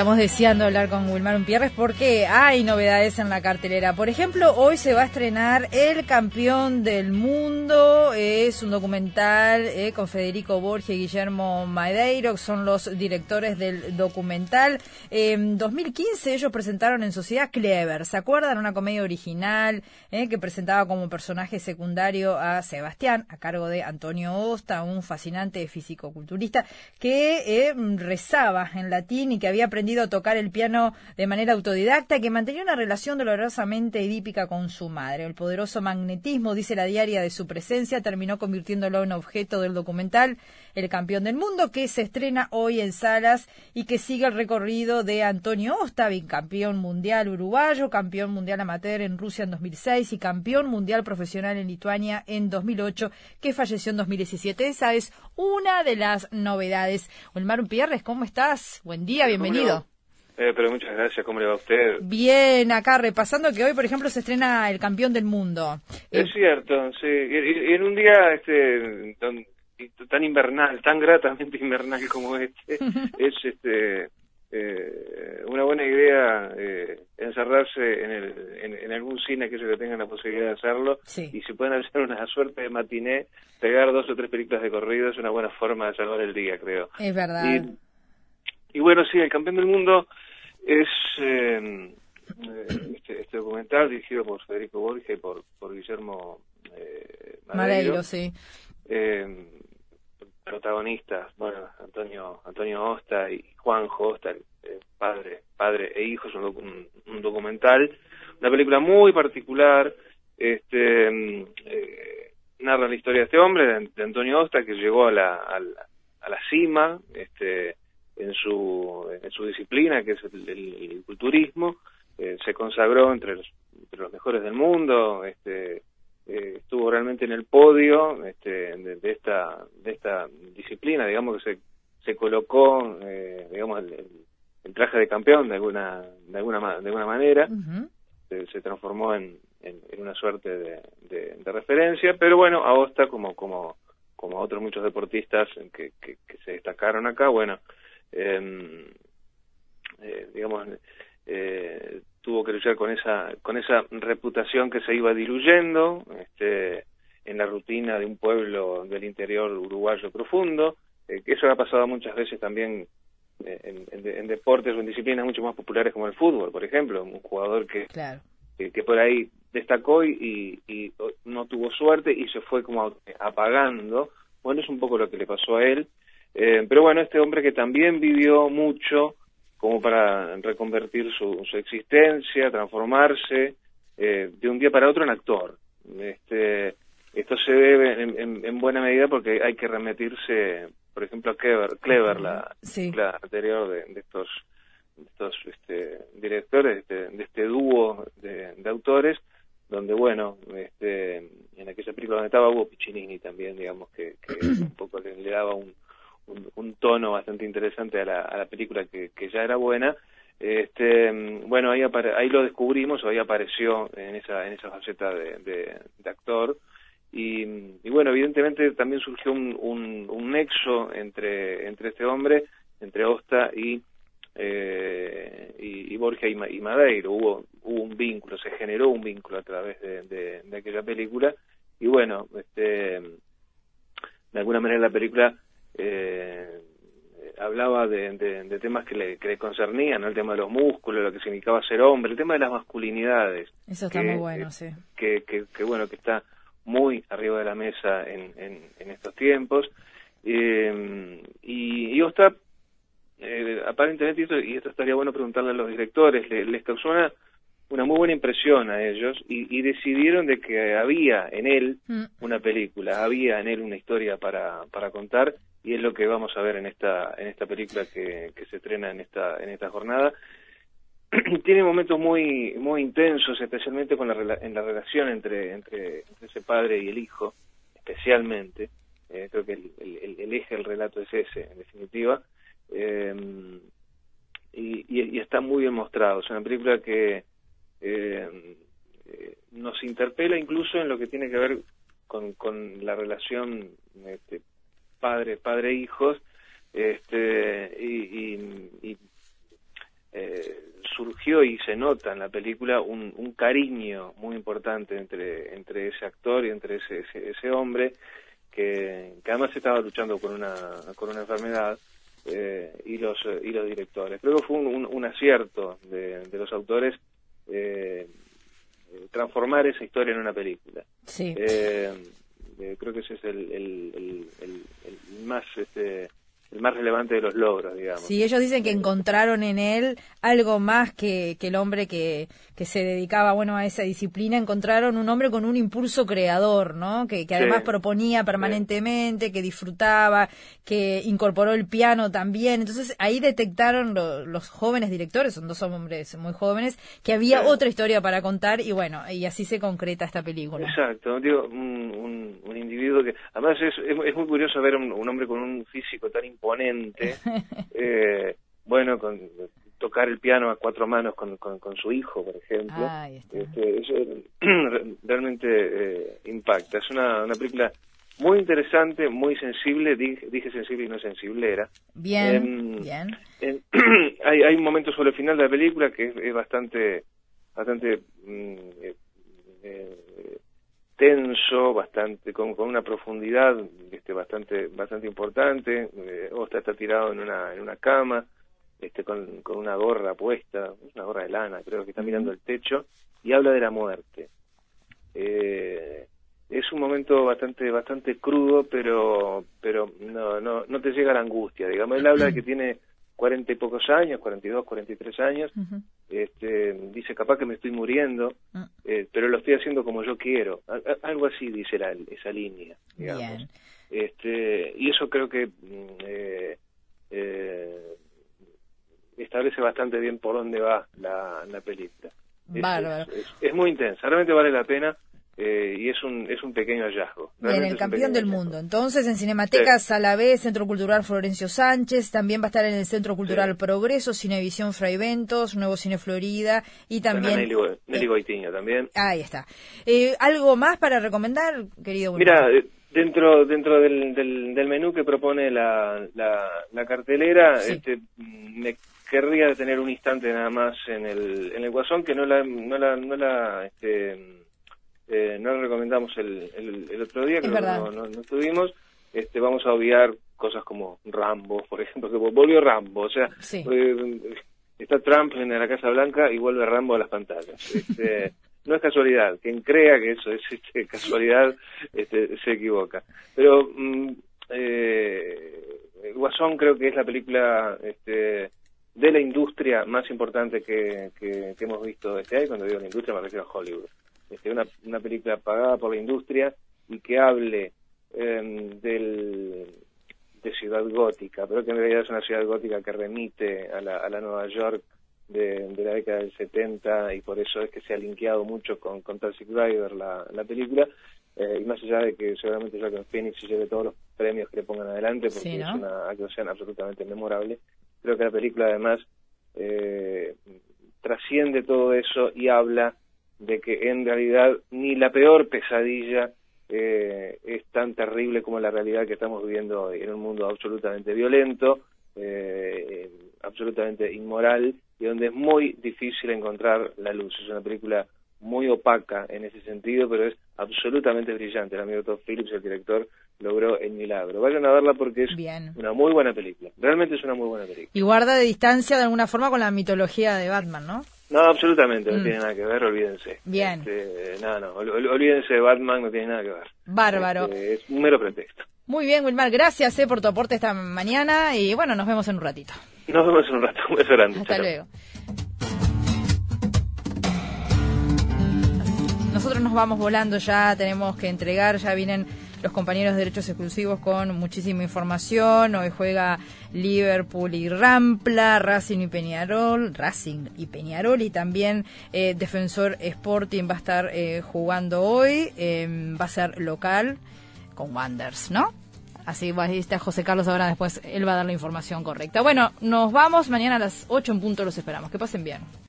Estamos deseando hablar con Wilmar Umpierres porque hay novedades en la cartelera. Por ejemplo, hoy se va a estrenar El Campeón del Mundo. Es un documental eh, con Federico Borges y Guillermo Madeiro, que son los directores del documental. En 2015 ellos presentaron en Sociedad Clever. ¿Se acuerdan? Una comedia original eh, que presentaba como personaje secundario a Sebastián, a cargo de Antonio Osta, un fascinante físico-culturista que eh, rezaba en latín y que había aprendido a tocar el piano de manera autodidacta y que mantenía una relación dolorosamente edípica con su madre. El poderoso magnetismo, dice la diaria, de su presencia terminó convirtiéndolo en objeto del documental El campeón del mundo, que se estrena hoy en salas y que sigue el recorrido de Antonio Osta, campeón mundial uruguayo, campeón mundial amateur en Rusia en 2006 y campeón mundial profesional en Lituania en 2008, que falleció en 2017. Esa es una de las novedades. Olmar Pierres, ¿cómo estás? Buen día, bienvenido. Eh, pero muchas gracias, ¿cómo le va a usted? Bien, acá repasando que hoy, por ejemplo, se estrena El Campeón del Mundo. Es eh, cierto, sí. Y, en un día este, tan, invernal, tan gratamente invernal como este, es este eh, una buena idea eh, encerrarse en, el, en, algún cine aquellos que tengan la posibilidad de hacerlo y si pueden hacer una suerte de matiné, pegar dos o tres películas de corrido es una buena forma de salvar el día, creo. Es verdad. Y, bueno, sí, El Campeón del Mundo es eh, este, este, documental dirigido por Federico Borges y por, por Guillermo eh, Madeiro. sí. Eh, protagonistas, bueno, Antonio Antonio Osta y Juan Osta, padre padre e hijo, es un, documental, una película muy particular, este mm, eh, narra la historia de este hombre, de, Antonio Osta, que llegó a la, a la, cima, este en su en su disciplina, que es el, culturismo, eh, se consagró entre los, entre los mejores del mundo, este eh, estuvo realmente en el podio este, de, esta de esta disciplina digamos que se se colocó eh, digamos el, traje de campeón de alguna de alguna de alguna manera. Se, transformó en, en, una suerte de, de, referencia pero bueno Aosta como como como otros muchos deportistas que, que, se destacaron acá bueno digamos eh, tuvo que luchar con esa con esa reputación que se iba diluyendo este, en la rutina de un pueblo del interior uruguayo profundo eh, que eso ha pasado muchas veces también eh, en, deportes o en disciplinas mucho más populares como el fútbol por ejemplo un jugador que que, por ahí destacó y, y, no tuvo suerte y se fue como apagando. Bueno es un poco lo que le pasó a él eh, pero bueno este hombre que también vivió mucho como para reconvertir su, su existencia, transformarse eh, de un día para otro en actor. Este, esto se debe en, buena medida porque hay que remitirse, por ejemplo, a Clever, Clever la, la anterior de, estos, estos este, directores, de, de este dúo de, autores, donde, bueno, este, en aquella película donde estaba Hugo Piccinini también, digamos, que, que un poco le daba un, un, tono bastante interesante a la, a la película que, que, ya era buena. Este, bueno, ahí, ahí lo descubrimos, ahí apareció en esa, en esa faceta de, actor. Y, y, bueno, evidentemente también surgió un, un, un, nexo entre, entre este hombre, entre Osta y, eh, y, y, Borja y, y, Madeiro. Hubo, hubo un vínculo, se generó un vínculo a través de, de, de aquella película. Y bueno, este, de alguna manera la película eh, hablaba de, de, temas que le, que le concernían, el tema de los músculos, lo que significaba ser hombre, el tema de las masculinidades. Eso está muy bueno, sí. Que, que, bueno, que está muy arriba de la mesa en, en, estos tiempos. Eh, y, y Osta, eh, aparentemente, y esto estaría bueno preguntarle a los directores, les causó una, una muy buena impresión a ellos y, y, decidieron de que había en él mm. una película, había en él una historia para, para contar y es lo que vamos a ver en esta en esta película que, que se estrena en esta en esta jornada. Tiene momentos muy muy intensos especialmente con la en la relación entre, entre, ese padre y el hijo especialmente. Eh, creo que el, el, eje del relato es ese en definitiva. Eh, y, y, está muy bien mostrado. Es una película que eh, nos interpela incluso en lo que tiene que ver con, con la relación este, padre, padre e hijos, este, y, surgió y se nota en la película un, un, cariño muy importante entre, entre ese actor y entre ese, ese, hombre que, que, además estaba luchando con una, con una enfermedad eh, y, los, y los directores. Creo que fue un, un, acierto de, de, los autores eh, transformar esa historia en una película. Sí. Eh, creo que ese es el, el, el, el más este, el más relevante de los logros, digamos. Sí, ellos dicen que encontraron en él algo más que, que el hombre que, que, se dedicaba, bueno, a esa disciplina. Encontraron un hombre con un impulso creador, ¿no? Que, que además proponía permanentemente, que disfrutaba, que incorporó el piano también. Entonces ahí detectaron los jóvenes directores, son dos hombres muy jóvenes, que había otra historia para contar y bueno, y así se concreta esta película. Exacto, digo, un, un, individuo que, además es, es, muy curioso ver un, un hombre con un físico tan importante imponente, eh, bueno, con tocar el piano a cuatro manos con, con, su hijo, por ejemplo. Este, eso realmente eh, impacta. Es una, una película muy interesante, muy sensible, dije, sensible y no sensiblera. Bien, em, bien. hay, hay un momento sobre el final de la película que es, bastante, bastante mm, eh, tenso, bastante con, con una profundidad este, bastante bastante importante. Eh, Osta está tirado en una en una cama, este, con, con una gorra puesta, una gorra de lana, creo que está mirando el techo y habla de la muerte. Eh, es un momento bastante bastante crudo, pero pero no no no te llega la angustia, digamos. Él habla de que tiene cuarenta y pocos años, cuarenta y dos, cuarenta y tres años, este, dice capaz que me estoy muriendo, ah. eh, pero lo estoy haciendo como yo quiero, algo así dice la, esa línea, digamos. Este, y eso creo que mm, eh, eh, establece bastante bien por dónde va la, la película. es, muy intensa, realmente vale la pena eh, y es un, es un pequeño hallazgo. Bien, el campeón del mundo. Entonces, en Cinemateca Salavés, Centro Cultural Florencio Sánchez, también va a estar en el Centro Cultural Progreso, Cinevisión Fraiventos, Nuevo Cine Florida y también... Nelly, Nelly también. Ahí está. Eh, ¿Algo más para recomendar, querido? Mira, eh, dentro dentro del, del, menú que propone la, la, cartelera, este, me querría detener un instante nada más en el, en el Guasón, que no la... No la, no la este, eh, no lo recomendamos el, el, otro día, que no, no, estuvimos, este, vamos a obviar cosas como Rambo, por ejemplo, que volvió Rambo, o sea, eh, está Trump en la Casa Blanca y vuelve Rambo a las pantallas. Este, no es casualidad, quien crea que eso es este, casualidad este, se equivoca. Pero mm, eh, Guasón creo que es la película este, de la industria más importante que, que, que hemos visto este año, cuando digo la industria me refiero a Hollywood este, una, una película pagada por la industria y que hable em, del, de ciudad gótica, pero que en realidad es una ciudad gótica que remite a la, a la Nueva York de, de, la década del 70 y por eso es que se ha linkeado mucho con, con Taxi Driver la, la película. Eh, y más allá de que seguramente Joaquin Phoenix se lleve todos los premios que le pongan adelante porque es una actuación absolutamente memorable, creo que la película además eh, trasciende todo eso y habla de que en realidad ni la peor pesadilla eh, es tan terrible como la realidad que estamos viviendo hoy, en un mundo absolutamente violento, eh, absolutamente inmoral y donde es muy difícil encontrar la luz. Es una película muy opaca en ese sentido, pero es absolutamente brillante. El amigo Todd Phillips, el director, logró el milagro. Vayan a verla porque es una muy buena película. Realmente es una muy buena película. Y guarda de distancia de alguna forma con la mitología de Batman, ¿no? No, absolutamente, no mm. tiene nada que ver, olvídense. Bien. Este, no, no, olvídense de Batman, no tiene nada que ver. Bárbaro. Este, es un mero pretexto. Muy bien, Wilmar, gracias eh, por tu aporte esta mañana y bueno, nos vemos en un ratito. Nos vemos en un rato, un beso grande. Hasta luego. Nosotros nos vamos volando ya, tenemos que entregar, ya vienen los compañeros de derechos exclusivos con muchísima información. Hoy juega Liverpool y Rampla, Racing y Peñarol, Racing y Peñarol y también eh, Defensor Sporting va a estar eh, jugando hoy, em, va a ser local con Wanders, ¿no? Así va, está José Carlos ahora después, él va a dar la información correcta. Bueno, nos vamos mañana a las 8 en punto, los esperamos. Que pasen bien.